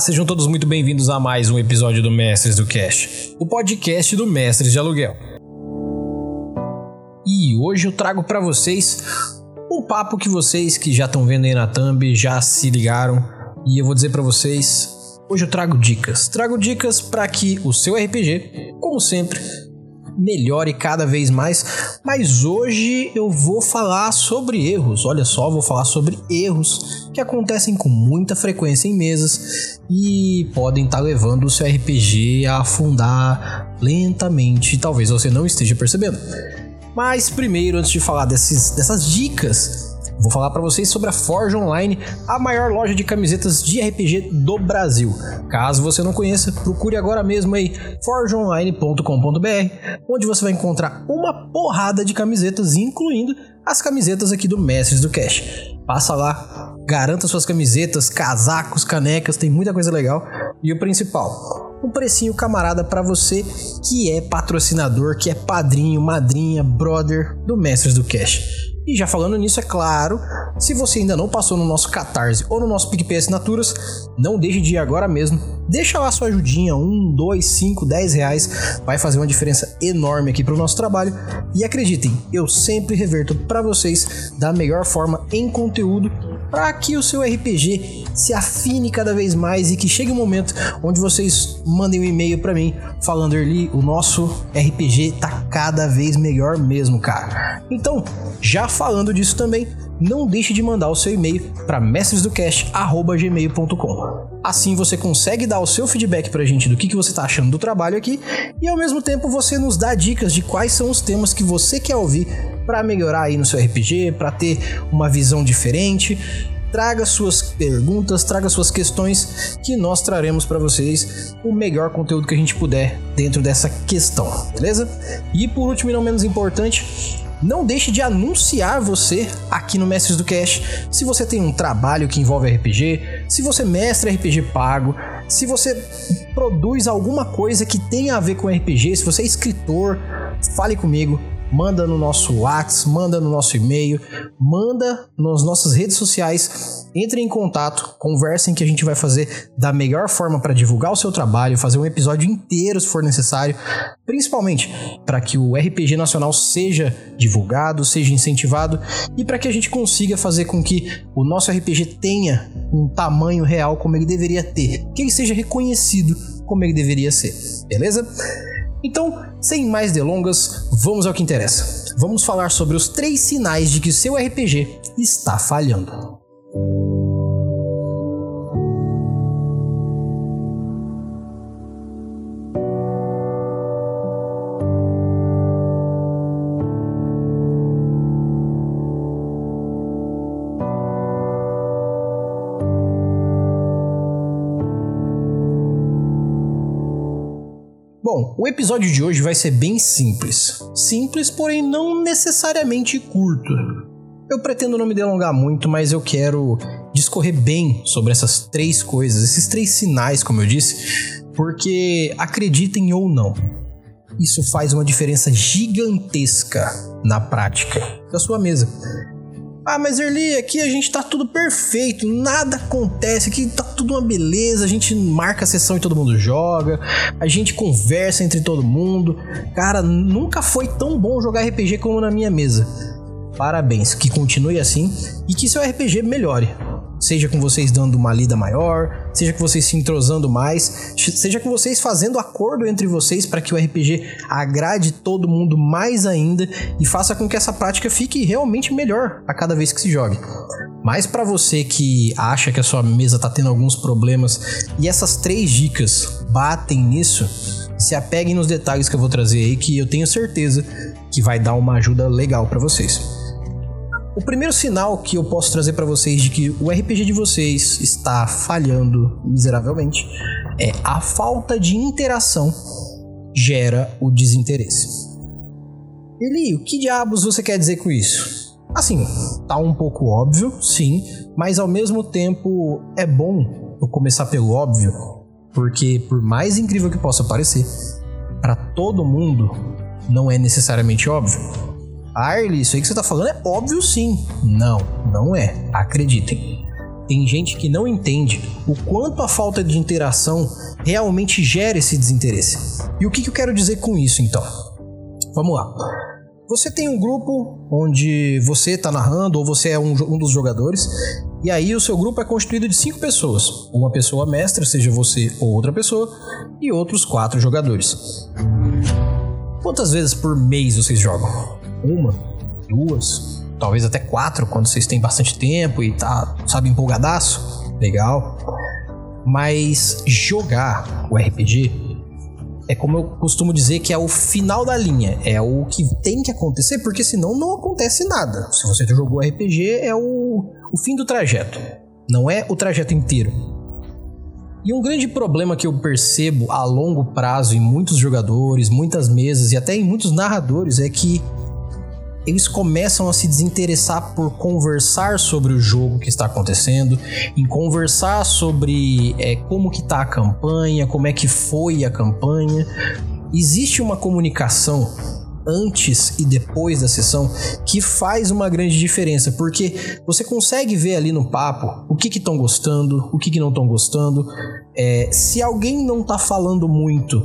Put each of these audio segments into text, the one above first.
sejam todos muito bem-vindos a mais um episódio do Mestres do Cash, o podcast do Mestres de Aluguel. E hoje eu trago para vocês um papo que vocês que já estão vendo aí na thumb já se ligaram e eu vou dizer para vocês, hoje eu trago dicas. Trago dicas para que o seu RPG, como sempre, melhore cada vez mais. Mas hoje eu vou falar sobre erros. Olha só, vou falar sobre erros que acontecem com muita frequência em mesas e podem estar tá levando o seu RPG a afundar lentamente. Talvez você não esteja percebendo. Mas primeiro, antes de falar desses, dessas dicas, Vou falar para vocês sobre a Forge Online, a maior loja de camisetas de RPG do Brasil. Caso você não conheça, procure agora mesmo aí forgeonline.com.br, onde você vai encontrar uma porrada de camisetas, incluindo as camisetas aqui do Mestres do Cash. Passa lá, garanta suas camisetas, casacos, canecas, tem muita coisa legal. E o principal, um precinho camarada para você que é patrocinador, que é padrinho, madrinha, brother do Mestres do Cash. E já falando nisso, é claro, se você ainda não passou no nosso Catarse ou no nosso PicPay Assinaturas, não deixe de ir agora mesmo. Deixa lá sua ajudinha, um, dois, cinco, dez reais, vai fazer uma diferença enorme aqui para o nosso trabalho. E acreditem, eu sempre reverto para vocês da melhor forma em conteúdo para que o seu RPG se afine cada vez mais e que chegue um momento onde vocês mandem um e-mail para mim falando ali, o nosso RPG tá cada vez melhor mesmo, cara. Então, já falando disso também, não deixe de mandar o seu e-mail para mestresdocast@gmail.com. Assim você consegue dar o seu feedback pra gente do que, que você tá achando do trabalho aqui e ao mesmo tempo você nos dá dicas de quais são os temas que você quer ouvir para melhorar aí no seu RPG, para ter uma visão diferente. Traga suas perguntas, traga suas questões que nós traremos para vocês o melhor conteúdo que a gente puder dentro dessa questão, beleza? E por último e não menos importante, não deixe de anunciar você aqui no Mestres do Cash. Se você tem um trabalho que envolve RPG, se você mestra RPG pago, se você produz alguma coisa que tenha a ver com RPG, se você é escritor, fale comigo manda no nosso WhatsApp, manda no nosso e-mail, manda nas nossas redes sociais, entre em contato, conversem que a gente vai fazer da melhor forma para divulgar o seu trabalho, fazer um episódio inteiro se for necessário, principalmente para que o RPG nacional seja divulgado, seja incentivado e para que a gente consiga fazer com que o nosso RPG tenha um tamanho real como ele deveria ter, que ele seja reconhecido como ele deveria ser, beleza? Então, sem mais delongas, vamos ao que interessa. Vamos falar sobre os três sinais de que seu RPG está falhando. Bom, o episódio de hoje vai ser bem simples. Simples, porém não necessariamente curto. Eu pretendo não me delongar muito, mas eu quero discorrer bem sobre essas três coisas, esses três sinais, como eu disse, porque acreditem ou não, isso faz uma diferença gigantesca na prática da sua mesa. Ah, mas Erli, aqui a gente tá tudo perfeito, nada acontece, aqui tá tudo uma beleza, a gente marca a sessão e todo mundo joga, a gente conversa entre todo mundo. Cara, nunca foi tão bom jogar RPG como na minha mesa. Parabéns, que continue assim e que seu RPG melhore. Seja com vocês dando uma lida maior, seja com vocês se entrosando mais, seja com vocês fazendo acordo entre vocês para que o RPG agrade todo mundo mais ainda e faça com que essa prática fique realmente melhor a cada vez que se jogue. Mas para você que acha que a sua mesa está tendo alguns problemas e essas três dicas batem nisso, se apeguem nos detalhes que eu vou trazer aí que eu tenho certeza que vai dar uma ajuda legal para vocês. O primeiro sinal que eu posso trazer para vocês de que o RPG de vocês está falhando miseravelmente é a falta de interação gera o desinteresse. Eli, o que diabos você quer dizer com isso? Assim, tá um pouco óbvio, sim, mas ao mesmo tempo é bom eu começar pelo óbvio, porque por mais incrível que possa parecer, para todo mundo não é necessariamente óbvio. Arlie, isso aí que você tá falando é óbvio sim. Não, não é. Acreditem. tem gente que não entende o quanto a falta de interação realmente gera esse desinteresse. E o que, que eu quero dizer com isso então? Vamos lá. Você tem um grupo onde você está narrando ou você é um, um, dos jogadores, e aí o seu grupo é constituído de cinco pessoas: uma pessoa mestra, seja você ou outra pessoa, e outros quatro jogadores. Quantas vezes por mês vocês jogam? Uma? Duas? Talvez até quatro, quando vocês têm bastante tempo e tá, sabe, empolgadaço? Legal. Mas jogar o RPG é como eu costumo dizer que é o final da linha, é o que tem que acontecer, porque senão não acontece nada. Se você jogou RPG, é o, o fim do trajeto, não é o trajeto inteiro. E um grande problema que eu percebo a longo prazo em muitos jogadores, muitas mesas e até em muitos narradores é que eles começam a se desinteressar por conversar sobre o jogo que está acontecendo, em conversar sobre é, como que está a campanha, como é que foi a campanha. Existe uma comunicação antes e depois da sessão que faz uma grande diferença, porque você consegue ver ali no papo o que estão gostando, o que, que não estão gostando. É, se alguém não está falando muito,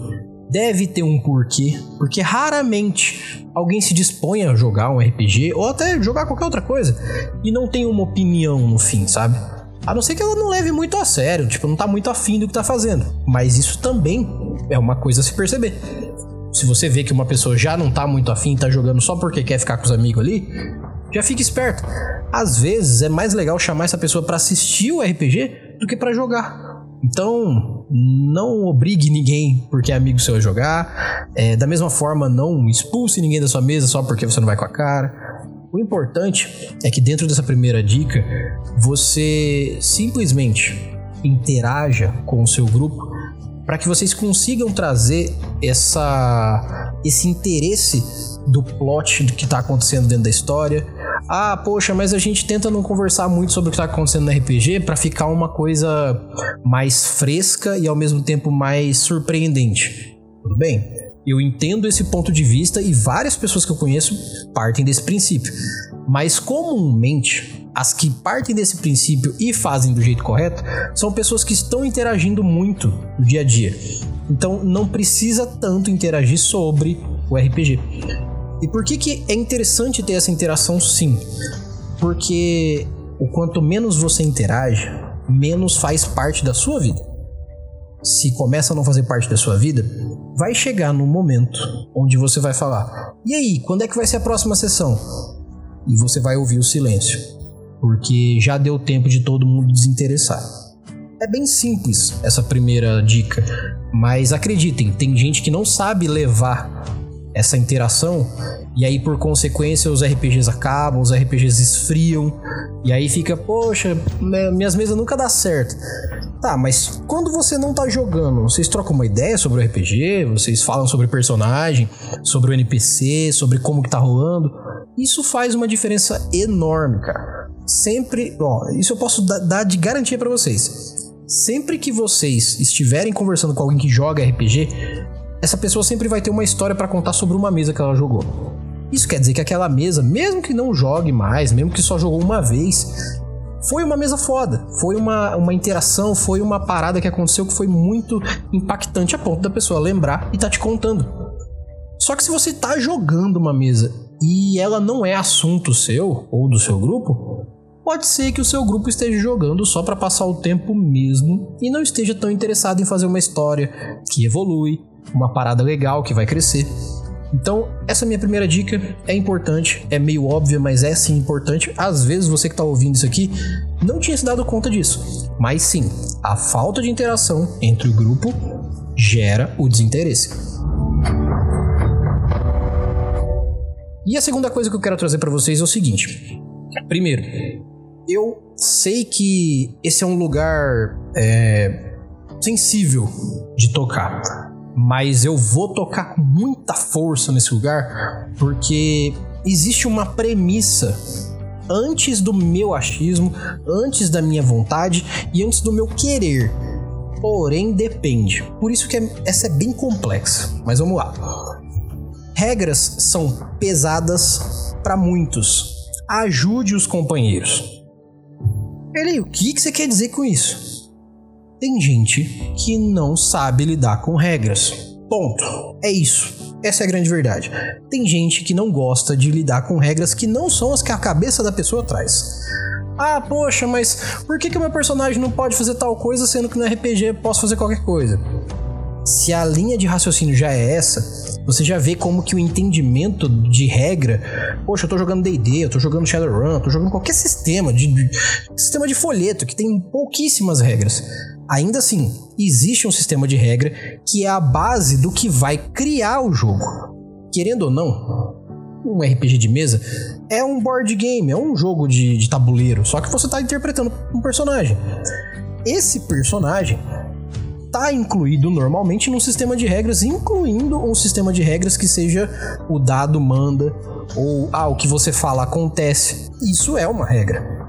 deve ter um porquê, porque raramente alguém se dispõe a jogar um RPG ou até jogar qualquer outra coisa e não tem uma opinião no fim, sabe? A não ser que ela não leve muito a sério, tipo, não tá muito afim do que tá fazendo. Mas isso também é uma coisa a se perceber. Se você vê que uma pessoa já não tá muito afim, tá jogando só porque quer ficar com os amigos ali, já fique esperto. Às vezes é mais legal chamar essa pessoa para assistir o RPG do que para jogar. Então, não obrigue ninguém porque é amigo seu a jogar. É, da mesma forma, não expulse ninguém da sua mesa só porque você não vai com a cara. O importante é que dentro dessa primeira dica, você simplesmente interaja com o seu grupo para que vocês consigam trazer essa, esse interesse do plot que está acontecendo dentro da história, ah, poxa, mas a gente tenta não conversar muito sobre o que tá acontecendo no RPG para ficar uma coisa mais fresca e ao mesmo tempo mais surpreendente. Tudo bem? Eu entendo esse ponto de vista e várias pessoas que eu conheço partem desse princípio. Mas comumente, as que partem desse princípio e fazem do jeito correto são pessoas que estão interagindo muito no dia a dia. Então não precisa tanto interagir sobre o RPG. E por que, que é interessante ter essa interação sim? Porque o quanto menos você interage, menos faz parte da sua vida. Se começa a não fazer parte da sua vida, vai chegar num momento onde você vai falar: "E aí, quando é que vai ser a próxima sessão?" E você vai ouvir o silêncio, porque já deu tempo de todo mundo desinteressar. É bem simples essa primeira dica, mas acreditem, tem gente que não sabe levar essa interação. E aí, por consequência, os RPGs acabam, os RPGs esfriam. E aí fica, poxa, minhas mesas nunca dá certo. Tá, mas quando você não tá jogando, vocês trocam uma ideia sobre o RPG? Vocês falam sobre personagem, sobre o NPC, sobre como que tá rolando? Isso faz uma diferença enorme, cara. Sempre, ó, isso eu posso dar de garantia para vocês. Sempre que vocês estiverem conversando com alguém que joga RPG, essa pessoa sempre vai ter uma história para contar sobre uma mesa que ela jogou. Isso quer dizer que aquela mesa, mesmo que não jogue mais, mesmo que só jogou uma vez, foi uma mesa foda. Foi uma, uma interação, foi uma parada que aconteceu que foi muito impactante a ponto da pessoa lembrar e tá te contando. Só que se você tá jogando uma mesa e ela não é assunto seu ou do seu grupo, pode ser que o seu grupo esteja jogando só para passar o tempo mesmo e não esteja tão interessado em fazer uma história que evolui, uma parada legal que vai crescer. Então, essa minha primeira dica é importante, é meio óbvia, mas é sim importante. Às vezes você que está ouvindo isso aqui não tinha se dado conta disso. Mas sim, a falta de interação entre o grupo gera o desinteresse. E a segunda coisa que eu quero trazer para vocês é o seguinte: primeiro, eu sei que esse é um lugar é, sensível de tocar mas eu vou tocar com muita força nesse lugar porque existe uma premissa antes do meu achismo, antes da minha vontade e antes do meu querer. Porém, depende. Por isso que é, essa é bem complexa. Mas vamos lá. Regras são pesadas para muitos. Ajude os companheiros. Ele, o que, que você quer dizer com isso? Tem gente que não sabe lidar com regras. Ponto. É isso. Essa é a grande verdade. Tem gente que não gosta de lidar com regras que não são as que a cabeça da pessoa traz. Ah, poxa, mas por que, que meu personagem não pode fazer tal coisa sendo que no RPG eu posso fazer qualquer coisa? Se a linha de raciocínio já é essa, você já vê como que o entendimento de regra. Poxa, eu tô jogando DD, eu tô jogando Shadowrun, eu tô jogando qualquer sistema, de, de, sistema de folheto que tem pouquíssimas regras. Ainda assim, existe um sistema de regra que é a base do que vai criar o jogo. Querendo ou não, um RPG de mesa é um board game, é um jogo de, de tabuleiro, só que você está interpretando um personagem. Esse personagem está incluído normalmente num sistema de regras, incluindo um sistema de regras que seja o dado manda ou ah, o que você fala acontece. Isso é uma regra.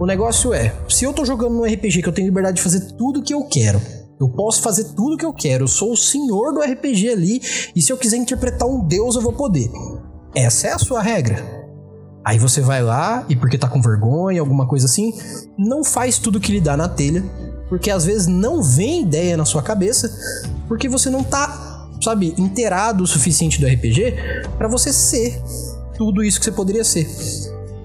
O negócio é, se eu tô jogando num RPG que eu tenho liberdade de fazer tudo que eu quero, eu posso fazer tudo que eu quero, eu sou o senhor do RPG ali, e se eu quiser interpretar um deus, eu vou poder. Essa é a sua regra. Aí você vai lá e porque tá com vergonha, alguma coisa assim, não faz tudo que lhe dá na telha porque às vezes não vem ideia na sua cabeça, porque você não tá, sabe, inteirado o suficiente do RPG para você ser tudo isso que você poderia ser.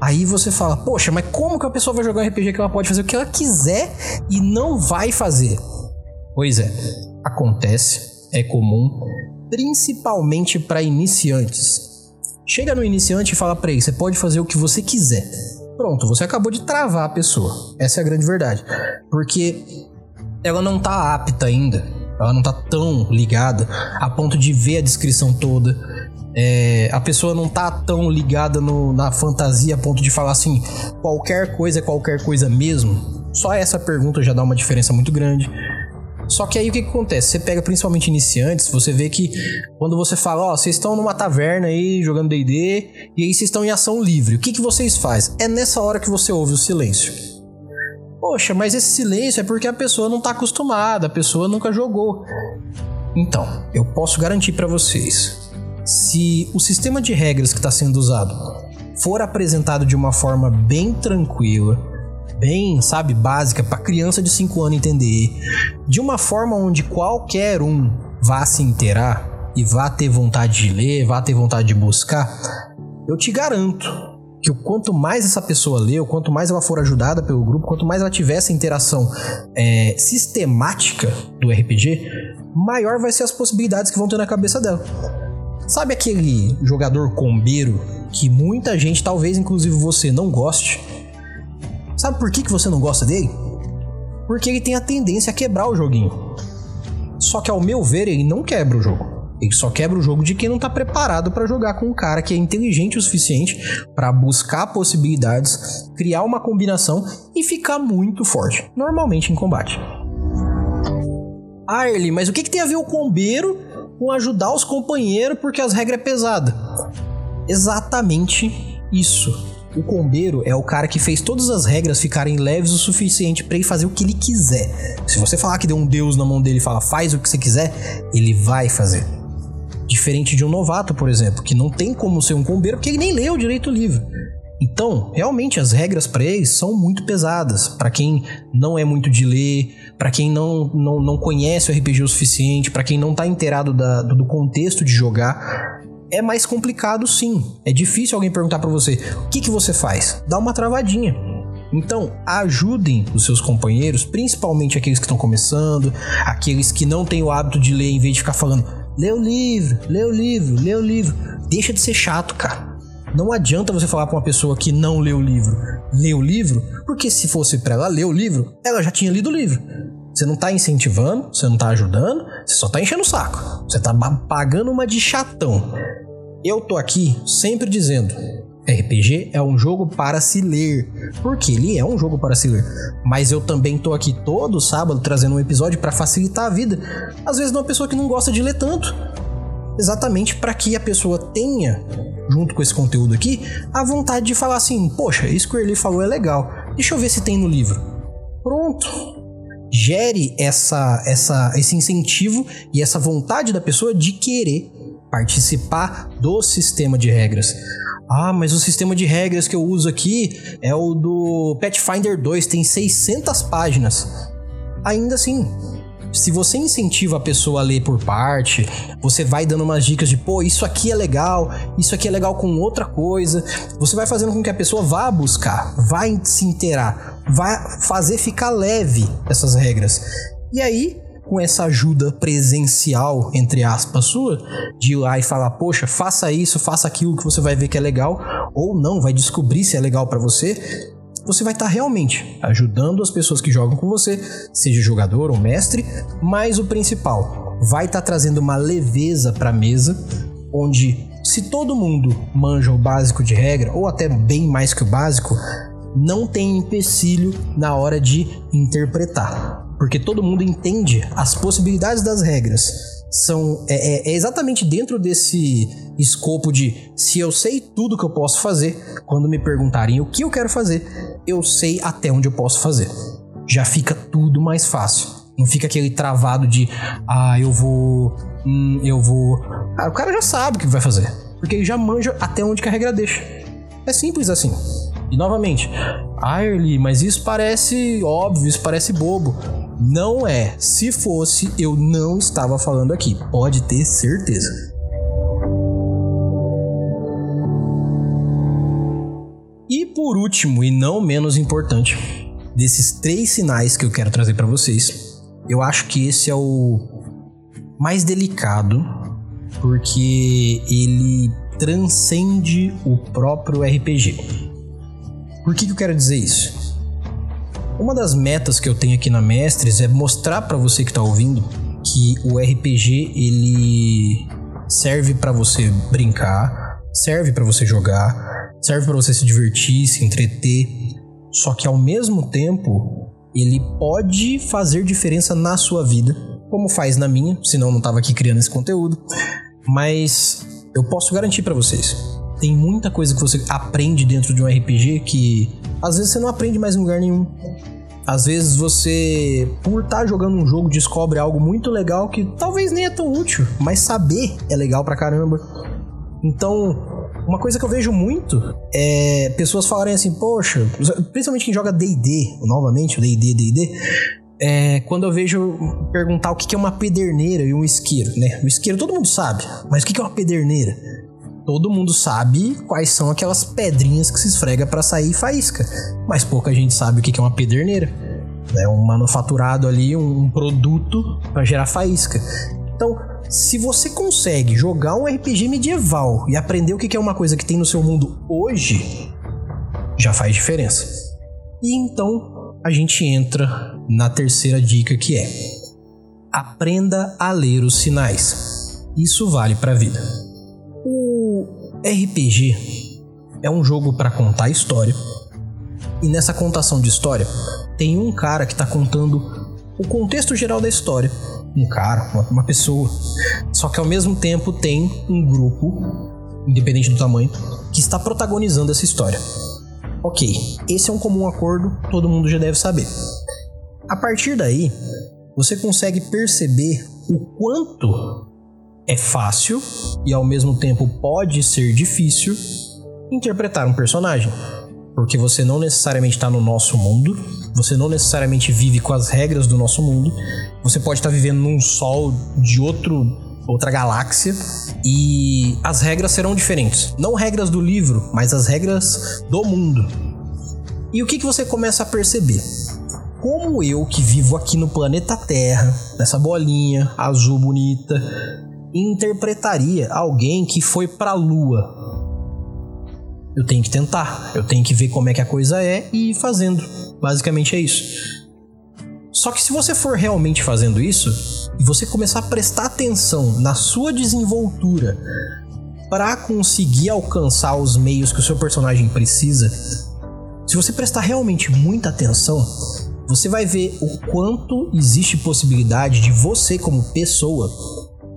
Aí você fala, poxa, mas como que a pessoa vai jogar RPG que ela pode fazer o que ela quiser e não vai fazer? Pois é, acontece, é comum, principalmente para iniciantes. Chega no iniciante e fala para ele, você pode fazer o que você quiser. Pronto, você acabou de travar a pessoa. Essa é a grande verdade. Porque ela não tá apta ainda. Ela não tá tão ligada a ponto de ver a descrição toda. É, a pessoa não tá tão ligada no, na fantasia a ponto de falar assim: qualquer coisa é qualquer coisa mesmo. Só essa pergunta já dá uma diferença muito grande. Só que aí o que, que acontece? Você pega principalmente iniciantes, você vê que quando você fala, ó, oh, vocês estão numa taverna aí jogando DD e aí vocês estão em ação livre. O que, que vocês fazem? É nessa hora que você ouve o silêncio. Poxa, mas esse silêncio é porque a pessoa não está acostumada, a pessoa nunca jogou. Então, eu posso garantir para vocês, se o sistema de regras que está sendo usado for apresentado de uma forma bem tranquila, bem, sabe, básica para criança de 5 anos entender, de uma forma onde qualquer um vá se inteirar e vá ter vontade de ler, vá ter vontade de buscar, eu te garanto que o quanto mais essa pessoa lê, o quanto mais ela for ajudada pelo grupo, quanto mais ela tiver essa interação é, sistemática do RPG, maior vai ser as possibilidades que vão ter na cabeça dela. Sabe aquele jogador combeiro que muita gente, talvez inclusive você, não goste? Sabe por que, que você não gosta dele? Porque ele tem a tendência a quebrar o joguinho. Só que ao meu ver, ele não quebra o jogo. Ele só quebra o jogo de quem não tá preparado para jogar com um cara que é inteligente o suficiente para buscar possibilidades, criar uma combinação e ficar muito forte, normalmente em combate. Ah, Erly, mas o que, que tem a ver o combeiro com ajudar os companheiros porque as regras é pesada? Exatamente isso. O combeiro é o cara que fez todas as regras ficarem leves o suficiente para ele fazer o que ele quiser. Se você falar que deu um deus na mão dele e fala faz o que você quiser, ele vai fazer. Diferente de um novato, por exemplo, que não tem como ser um combeiro porque ele nem leu direito o livro. Então, realmente as regras para eles são muito pesadas. Para quem não é muito de ler, para quem não, não, não conhece o RPG o suficiente, para quem não tá inteirado da, do contexto de jogar, é mais complicado sim. É difícil alguém perguntar para você: o que, que você faz? Dá uma travadinha. Então, ajudem os seus companheiros, principalmente aqueles que estão começando, aqueles que não têm o hábito de ler, em vez de ficar falando: lê o livro, lê o livro, lê o livro. Deixa de ser chato, cara. Não adianta você falar para uma pessoa que não lê o livro, lê o livro, porque se fosse para ela ler o livro, ela já tinha lido o livro. Você não tá incentivando, você não tá ajudando, você só tá enchendo o saco. Você tá pagando uma de chatão. Eu tô aqui sempre dizendo: RPG é um jogo para se ler, porque ele é um jogo para se ler. Mas eu também tô aqui todo sábado trazendo um episódio para facilitar a vida, às vezes de uma pessoa que não gosta de ler tanto. Exatamente para que a pessoa tenha, junto com esse conteúdo aqui, a vontade de falar assim: poxa, isso que o Erli falou é legal, deixa eu ver se tem no livro. Pronto, gere essa, essa, esse incentivo e essa vontade da pessoa de querer participar do sistema de regras. Ah, mas o sistema de regras que eu uso aqui é o do Pathfinder 2, tem 600 páginas. Ainda assim, se você incentiva a pessoa a ler por parte, você vai dando umas dicas de, pô, isso aqui é legal, isso aqui é legal com outra coisa, você vai fazendo com que a pessoa vá buscar, vai se inteirar, vai fazer ficar leve essas regras. E aí, com essa ajuda presencial, entre aspas, sua, de ir lá e falar, poxa, faça isso, faça aquilo que você vai ver que é legal, ou não, vai descobrir se é legal para você, você vai estar tá realmente ajudando as pessoas que jogam com você, seja jogador ou mestre, mas o principal, vai estar tá trazendo uma leveza para a mesa, onde se todo mundo manja o básico de regra, ou até bem mais que o básico, não tem empecilho na hora de interpretar. Porque todo mundo entende as possibilidades das regras. São é, é, é exatamente dentro desse escopo de se eu sei tudo que eu posso fazer, quando me perguntarem o que eu quero fazer, eu sei até onde eu posso fazer. Já fica tudo mais fácil. Não fica aquele travado de ah, eu vou. Hum, eu vou. Ah, o cara já sabe o que vai fazer. Porque ele já manja até onde a regra deixa. É simples assim. E novamente, ah, mas isso parece óbvio, isso parece bobo. Não é. Se fosse, eu não estava falando aqui. Pode ter certeza. E por último, e não menos importante, desses três sinais que eu quero trazer para vocês, eu acho que esse é o mais delicado, porque ele transcende o próprio RPG. Por que, que eu quero dizer isso? Uma das metas que eu tenho aqui na Mestres é mostrar para você que está ouvindo que o RPG ele serve para você brincar, serve para você jogar, serve para você se divertir, se entreter, só que ao mesmo tempo ele pode fazer diferença na sua vida, como faz na minha, senão eu não tava aqui criando esse conteúdo. Mas eu posso garantir para vocês, tem muita coisa que você aprende dentro de um RPG que às vezes você não aprende mais em lugar nenhum. Às vezes você, por estar tá jogando um jogo, descobre algo muito legal que talvez nem é tão útil, mas saber é legal pra caramba. Então, uma coisa que eu vejo muito é pessoas falarem assim, poxa, principalmente quem joga DD, novamente, o DD, DD, é, quando eu vejo perguntar o que é uma pederneira e um isqueiro, né? O isqueiro todo mundo sabe, mas o que é uma pederneira? Todo mundo sabe quais são aquelas pedrinhas que se esfrega para sair faísca, mas pouca gente sabe o que é uma pederneira. É um manufaturado ali, um produto para gerar faísca. Então, se você consegue jogar um RPG medieval e aprender o que é uma coisa que tem no seu mundo hoje, já faz diferença. E então a gente entra na terceira dica que é: aprenda a ler os sinais. Isso vale para a vida. RPG é um jogo para contar história. E nessa contação de história, tem um cara que está contando o contexto geral da história. Um cara, uma, pessoa. Só que ao mesmo tempo tem um grupo, independente do tamanho, que está protagonizando essa história. Ok, esse é um comum acordo, todo mundo já deve saber. A partir daí, você consegue perceber o quanto é fácil e ao mesmo tempo pode ser difícil interpretar um personagem. Porque você não necessariamente está no nosso mundo, você não necessariamente vive com as regras do nosso mundo, você pode estar tá vivendo num sol de outro outra galáxia e as regras serão diferentes. Não regras do livro, mas as regras do mundo. E o que, que você começa a perceber? Como eu que vivo aqui no planeta Terra, nessa bolinha azul bonita, interpretaria alguém que foi para a lua? Eu tenho que tentar, eu tenho que ver como é que a coisa é e ir fazendo. Basicamente é isso. Só que se você for realmente fazendo isso e você começar a prestar atenção na sua desenvoltura para conseguir alcançar os meios que o seu personagem precisa, se você prestar realmente muita atenção, você vai ver o quanto existe possibilidade de você como pessoa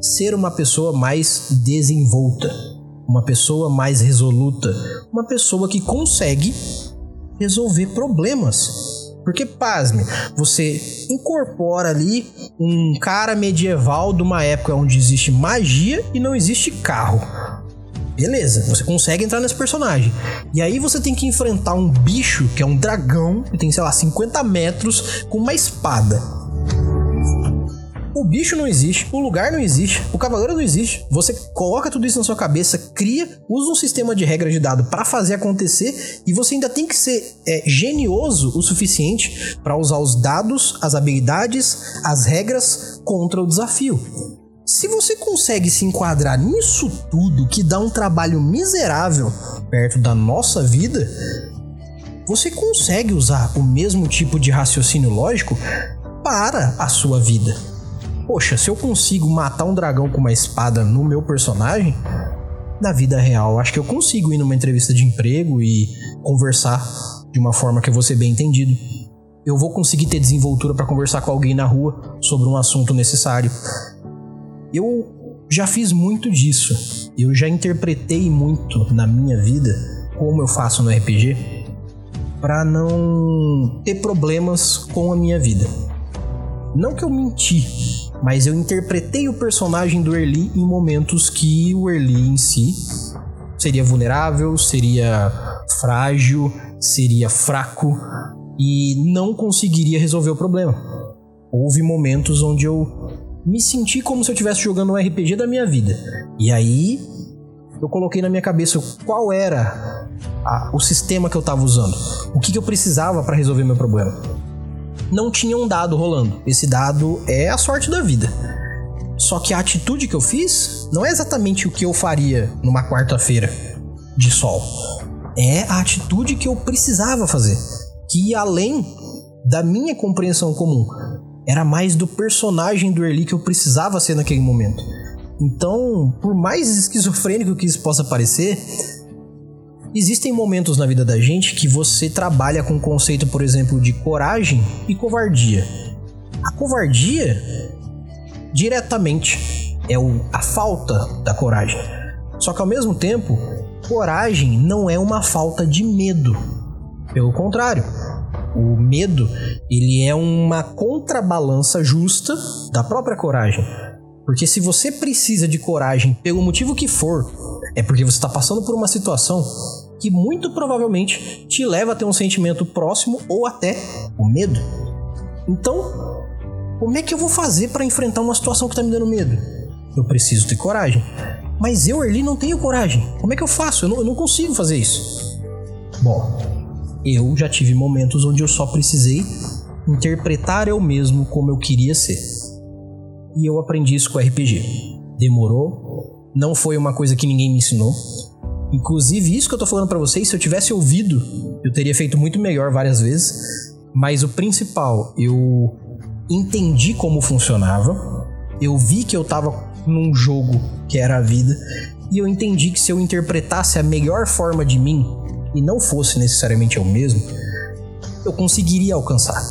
ser uma pessoa mais desenvolta, uma pessoa mais resoluta, uma pessoa que consegue resolver problemas. Porque, pasme, você incorpora ali um cara medieval de uma época onde existe magia e não existe carro. Beleza, você consegue entrar nesse personagem. E aí você tem que enfrentar um bicho que é um dragão, que tem, sei lá, 50 metros, com uma espada. O bicho não existe, o lugar não existe, o cavaleiro não existe. Você coloca tudo isso na sua cabeça, cria, usa um sistema de regra de dado para fazer acontecer e você ainda tem que ser é, genioso o suficiente para usar os dados, as habilidades, as regras contra o desafio. Se você consegue se enquadrar nisso tudo que dá um trabalho miserável perto da nossa vida, você consegue usar o mesmo tipo de raciocínio lógico para a sua vida poxa, se eu consigo matar um dragão com uma espada no meu personagem, na vida real, acho que eu consigo ir numa entrevista de emprego e conversar de uma forma que eu vou ser bem entendido. Eu vou conseguir ter desenvoltura para conversar com alguém na rua sobre um assunto necessário. Eu já fiz muito disso. Eu já interpretei muito na minha vida, como eu faço no RPG, para não ter problemas com a minha vida. Não que eu menti, mas eu interpretei o personagem do Erli em momentos que o Erli em si seria vulnerável, seria frágil, seria fraco e não conseguiria resolver o problema. Houve momentos onde eu me senti como se eu estivesse jogando um RPG da minha vida. E aí eu coloquei na minha cabeça qual era a, o sistema que eu estava usando, o que, que eu precisava para resolver meu problema não tinha um dado rolando. Esse dado é a sorte da vida. Só que a atitude que eu fiz não é exatamente o que eu faria numa quarta-feira de sol. É a atitude que eu precisava fazer. Que além da minha compreensão comum. Era mais do personagem do Erli que eu precisava ser naquele momento. Então, por mais esquizofrênico que isso possa parecer, Existem momentos na vida da gente que você trabalha com o conceito, por exemplo, de coragem e covardia. A covardia, diretamente, é o, a falta da coragem. Só que ao mesmo tempo, coragem não é uma falta de medo. Pelo contrário, o medo ele é uma contrabalança justa da própria coragem. Porque se você precisa de coragem pelo motivo que for, é porque você está passando por uma situação que muito provavelmente te leva a ter um sentimento próximo ou até o medo. Então, como é que eu vou fazer para enfrentar uma situação que está me dando medo? Eu preciso ter coragem. Mas eu, Erli, não tenho coragem. Como é que eu faço? Eu não, eu não consigo fazer isso. Bom, eu já tive momentos onde eu só precisei interpretar eu mesmo como eu queria ser. E eu aprendi isso com RPG. Demorou, não foi uma coisa que ninguém me ensinou. Inclusive, isso que eu tô falando para vocês, se eu tivesse ouvido, eu teria feito muito melhor várias vezes. Mas o principal, eu entendi como funcionava. Eu vi que eu tava num jogo que era a vida. E eu entendi que se eu interpretasse a melhor forma de mim, e não fosse necessariamente eu mesmo, eu conseguiria alcançar.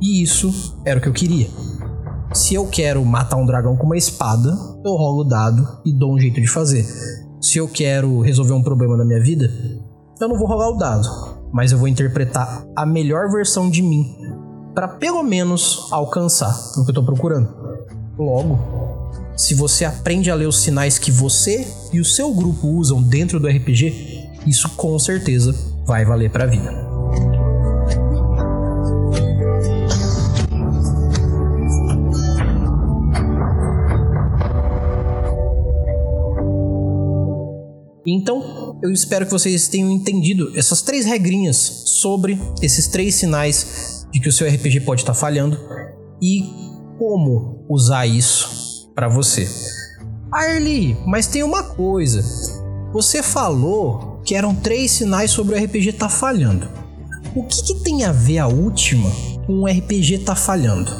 E isso era o que eu queria. Se eu quero matar um dragão com uma espada, eu rolo o dado e dou um jeito de fazer se eu quero resolver um problema na minha vida, eu não vou rolar o dado, mas eu vou interpretar a melhor versão de mim para pelo menos alcançar o que eu tô procurando. Logo, se você aprende a ler os sinais que você e o seu grupo usam dentro do RPG, isso com certeza vai valer para a vida. Então, eu espero que vocês tenham entendido essas três regrinhas sobre esses três sinais de que o seu RPG pode estar falhando e como usar isso para você. Arlie, mas tem uma coisa. Você falou que eram três sinais sobre o RPG estar tá falhando. O que, que tem a ver a última com o RPG estar tá falhando?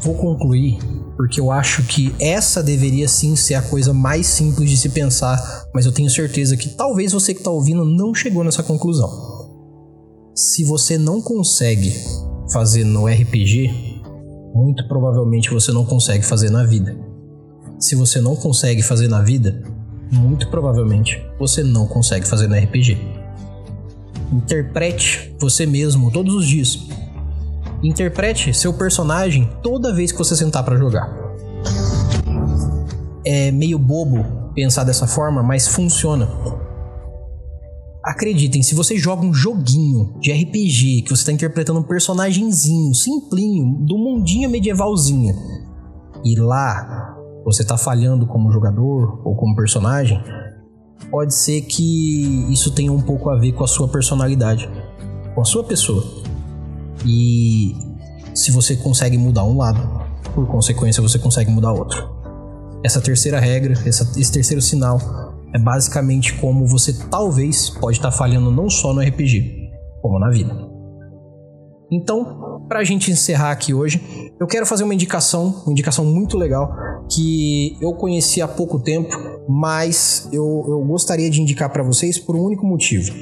Vou concluir porque eu acho que essa deveria sim ser a coisa mais simples de se pensar, mas eu tenho certeza que talvez você que está ouvindo não chegou nessa conclusão. Se você não consegue fazer no RPG, muito provavelmente você não consegue fazer na vida. Se você não consegue fazer na vida, muito provavelmente você não consegue fazer no RPG. Interprete você mesmo todos os dias Interprete seu personagem toda vez que você sentar para jogar. É meio bobo pensar dessa forma, mas funciona. Acreditem, se você joga um joguinho de RPG que você está interpretando um personagemzinho, simplinho, do mundinho medievalzinho, e lá você está falhando como jogador ou como personagem, pode ser que isso tenha um pouco a ver com a sua personalidade, com a sua pessoa. E se você consegue mudar um lado, por consequência você consegue mudar outro. Essa terceira regra, essa, esse terceiro sinal é basicamente como você talvez pode estar tá falhando não só no RPG, como na vida. Então, para a gente encerrar aqui hoje, eu quero fazer uma indicação, uma indicação muito legal que eu conheci há pouco tempo, mas eu, eu gostaria de indicar para vocês por um único motivo.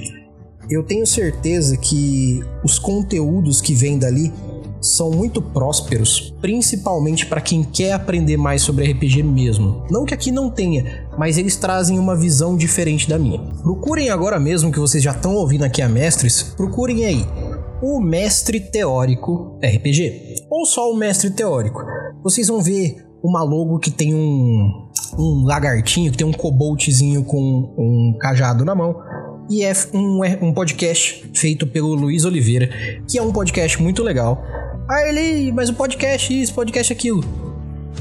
Eu tenho certeza que os conteúdos que vêm dali são muito prósperos, principalmente para quem quer aprender mais sobre RPG mesmo. Não que aqui não tenha, mas eles trazem uma visão diferente da minha. Procurem agora mesmo que vocês já estão ouvindo aqui a Mestres, procurem aí o Mestre Teórico RPG ou só o Mestre Teórico. Vocês vão ver uma logo que tem um um lagartinho, que tem um coboltzinho com um cajado na mão e é um, é um podcast feito pelo Luiz Oliveira, que é um podcast muito legal. Ah, ele, mas o podcast isso, podcast aquilo.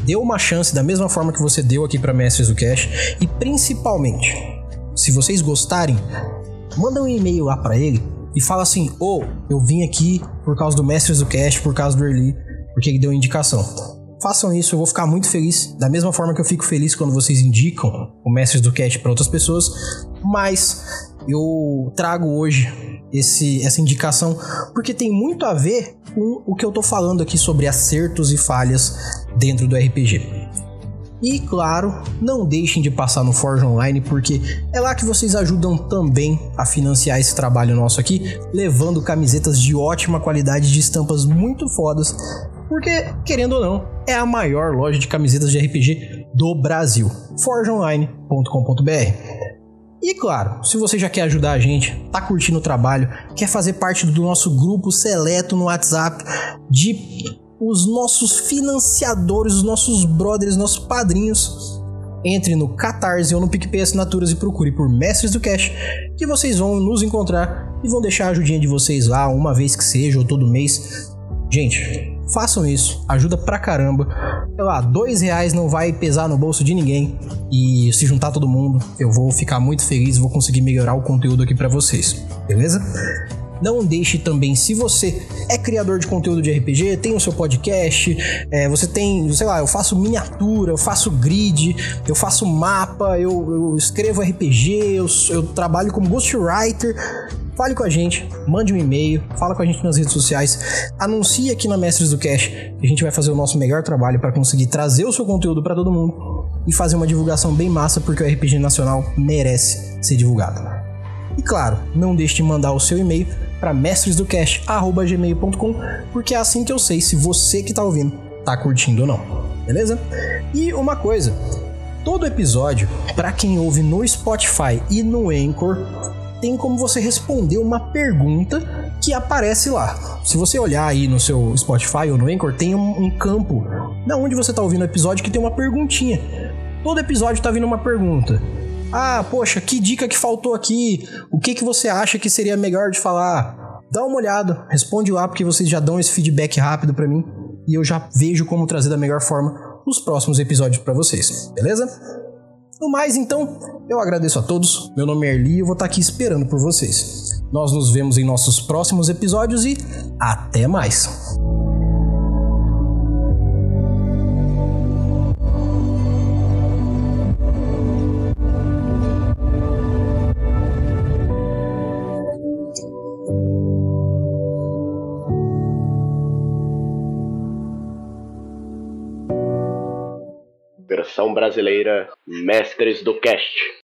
Deu uma chance da mesma forma que você deu aqui para Mestres do Cash e principalmente, se vocês gostarem, manda um e-mail lá para ele e fala assim: "Ô, oh, eu vim aqui por causa do Mestres do Cash, por causa do Early, porque ele deu indicação". Façam isso, eu vou ficar muito feliz, da mesma forma que eu fico feliz quando vocês indicam o Mestres do Cash para outras pessoas, mas eu trago hoje esse, essa indicação porque tem muito a ver com o que eu tô falando aqui sobre acertos e falhas dentro do RPG. E claro, não deixem de passar no Forge Online porque é lá que vocês ajudam também a financiar esse trabalho nosso aqui, levando camisetas de ótima qualidade de estampas muito fodas, porque querendo ou não, é a maior loja de camisetas de RPG do Brasil. forgeonline.com.br. E claro, se você já quer ajudar a gente, tá curtindo o trabalho, quer fazer parte do nosso grupo seleto no WhatsApp de os nossos financiadores, os nossos brothers, nossos padrinhos, entre no Catarse ou no PicPay Assinaturas e procure por Mestres do Cash, que vocês vão nos encontrar e vão deixar a ajudinha de vocês lá, uma vez que seja, ou todo mês. Gente, façam isso, ajuda pra caramba. Sei lá, dois reais não vai pesar no bolso de ninguém. E se juntar todo mundo, eu vou ficar muito feliz vou conseguir melhorar o conteúdo aqui para vocês, beleza? Não deixe também, se você é criador de conteúdo de RPG, tem o seu podcast, é, você tem, sei lá, eu faço miniatura, eu faço grid, eu faço mapa, eu, eu escrevo RPG, eu, eu trabalho como ghostwriter fale com a gente, mande um e-mail, fala com a gente nas redes sociais, anuncie aqui na Mestres do Cash que a gente vai fazer o nosso melhor trabalho para conseguir trazer o seu conteúdo para todo mundo e fazer uma divulgação bem massa porque o RPG nacional merece ser divulgado. E claro, não deixe de mandar o seu e-mail para mestresdocast@gmail.com, porque é assim que eu sei se você que está ouvindo tá curtindo ou não. Beleza? E uma coisa, todo episódio, para quem ouve no Spotify e no Anchor, tem como você responder uma pergunta que aparece lá. Se você olhar aí no seu Spotify ou no Anchor, tem um, um campo na onde você está ouvindo o episódio que tem uma perguntinha. Todo episódio tá vindo uma pergunta. Ah, poxa, que dica que faltou aqui? O que, que você acha que seria melhor de falar? Dá uma olhada, responde lá porque vocês já dão esse feedback rápido para mim e eu já vejo como trazer da melhor forma os próximos episódios para vocês, beleza? No mais, então, eu agradeço a todos. Meu nome é Erli e eu vou estar aqui esperando por vocês. Nós nos vemos em nossos próximos episódios e até mais! Versão brasileira Mestres do Cast.